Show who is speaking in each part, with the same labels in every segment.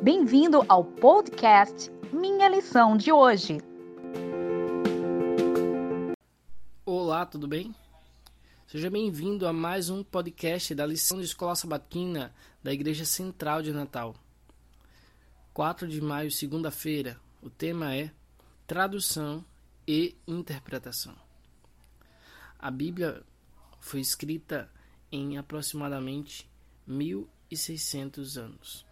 Speaker 1: Bem-vindo ao podcast Minha Lição de hoje.
Speaker 2: Olá, tudo bem? Seja bem-vindo a mais um podcast da lição de Escola Sabatina da Igreja Central de Natal. 4 de maio, segunda-feira. O tema é Tradução e Interpretação. A Bíblia foi escrita em aproximadamente 1600 anos.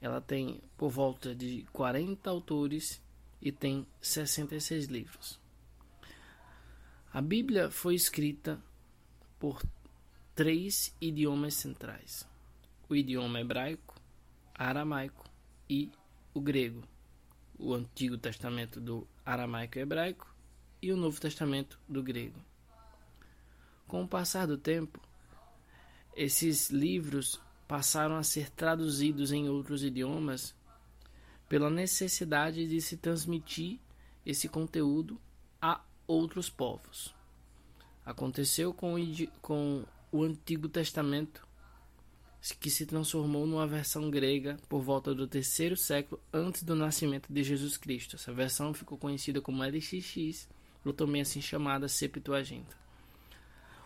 Speaker 2: Ela tem por volta de 40 autores e tem 66 livros. A Bíblia foi escrita por três idiomas centrais: o idioma hebraico, aramaico e o grego. O Antigo Testamento do aramaico e hebraico e o Novo Testamento do grego. Com o passar do tempo, esses livros passaram a ser traduzidos em outros idiomas pela necessidade de se transmitir esse conteúdo a outros povos. Aconteceu com o, com o Antigo Testamento, que se transformou numa versão grega por volta do terceiro século antes do nascimento de Jesus Cristo. Essa versão ficou conhecida como LXX, ou também assim chamada Septuaginta.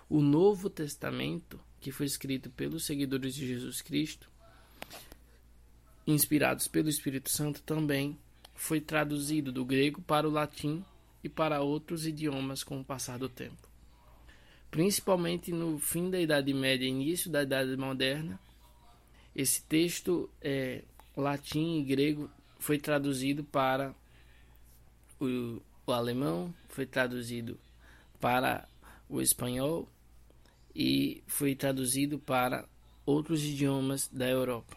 Speaker 2: O Novo Testamento, que foi escrito pelos seguidores de Jesus Cristo, inspirados pelo Espírito Santo, também foi traduzido do grego para o latim e para outros idiomas com o passar do tempo. Principalmente no fim da Idade Média e início da Idade Moderna, esse texto é, latim e grego foi traduzido para o, o alemão, foi traduzido para o espanhol e foi traduzido para outros idiomas da Europa.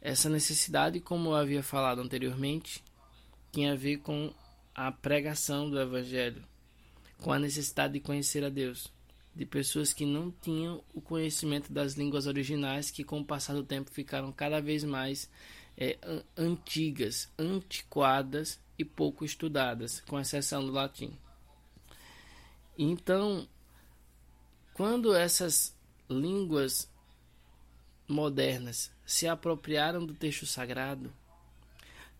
Speaker 2: Essa necessidade, como eu havia falado anteriormente, tinha a ver com a pregação do Evangelho, com a necessidade de conhecer a Deus, de pessoas que não tinham o conhecimento das línguas originais, que com o passar do tempo ficaram cada vez mais é, antigas, antiquadas e pouco estudadas, com exceção do latim. Então, quando essas línguas modernas se apropriaram do texto sagrado,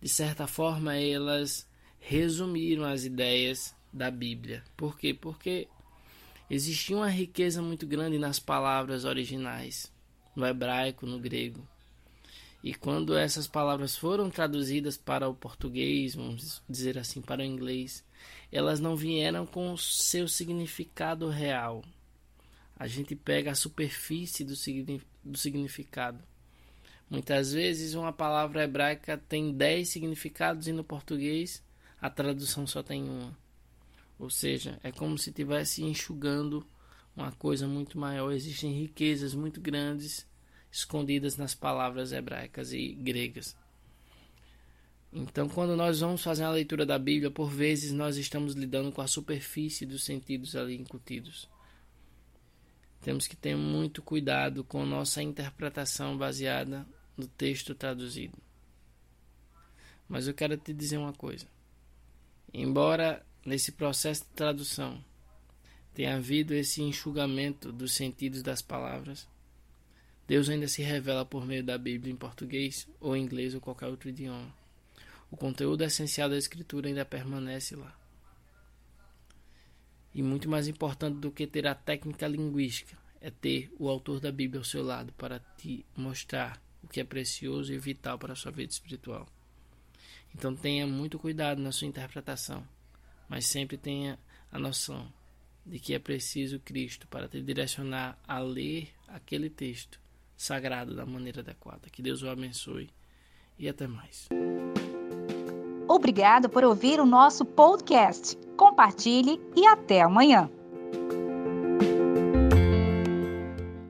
Speaker 2: de certa forma elas resumiram as ideias da Bíblia. Por quê? Porque existia uma riqueza muito grande nas palavras originais, no hebraico, no grego. E quando essas palavras foram traduzidas para o português, vamos dizer assim, para o inglês, elas não vieram com o seu significado real. A gente pega a superfície do, do significado. Muitas vezes uma palavra hebraica tem dez significados e no português a tradução só tem uma. Ou seja, é como se estivesse enxugando uma coisa muito maior. Existem riquezas muito grandes escondidas nas palavras hebraicas e gregas. Então, quando nós vamos fazer a leitura da Bíblia, por vezes nós estamos lidando com a superfície dos sentidos ali incutidos. Temos que ter muito cuidado com nossa interpretação baseada no texto traduzido. Mas eu quero te dizer uma coisa. Embora nesse processo de tradução tenha havido esse enxugamento dos sentidos das palavras, Deus ainda se revela por meio da Bíblia em português ou inglês ou qualquer outro idioma. O conteúdo essencial da Escritura ainda permanece lá. E muito mais importante do que ter a técnica linguística é ter o autor da Bíblia ao seu lado para te mostrar o que é precioso e vital para a sua vida espiritual. Então tenha muito cuidado na sua interpretação, mas sempre tenha a noção de que é preciso Cristo para te direcionar a ler aquele texto sagrado da maneira adequada. Que Deus o abençoe e até mais.
Speaker 1: Obrigado por ouvir o nosso podcast. Compartilhe e até amanhã.